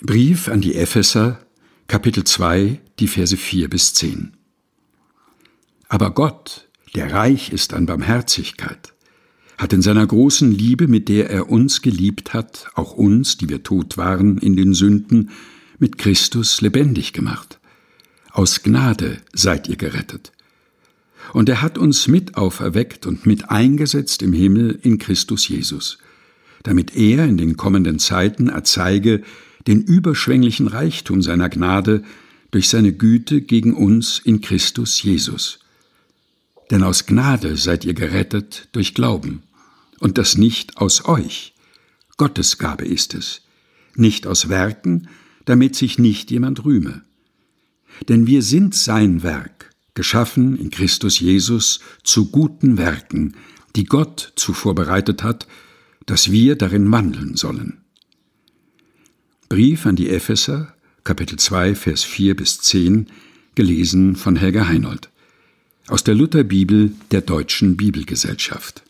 Brief an die Epheser, Kapitel 2, die Verse 4 bis 10. Aber Gott, der reich ist an Barmherzigkeit, hat in seiner großen Liebe, mit der er uns geliebt hat, auch uns, die wir tot waren in den Sünden, mit Christus lebendig gemacht. Aus Gnade seid ihr gerettet. Und er hat uns mit auferweckt und mit eingesetzt im Himmel in Christus Jesus, damit er in den kommenden Zeiten erzeige, den überschwänglichen Reichtum seiner Gnade durch seine Güte gegen uns in Christus Jesus. Denn aus Gnade seid ihr gerettet durch Glauben, und das nicht aus euch. Gottes Gabe ist es, nicht aus Werken, damit sich nicht jemand rühme. Denn wir sind sein Werk, geschaffen in Christus Jesus zu guten Werken, die Gott zuvor bereitet hat, dass wir darin wandeln sollen. Brief an die Epheser, Kapitel 2, Vers 4 bis 10, gelesen von Helga Heinold. Aus der Lutherbibel der Deutschen Bibelgesellschaft.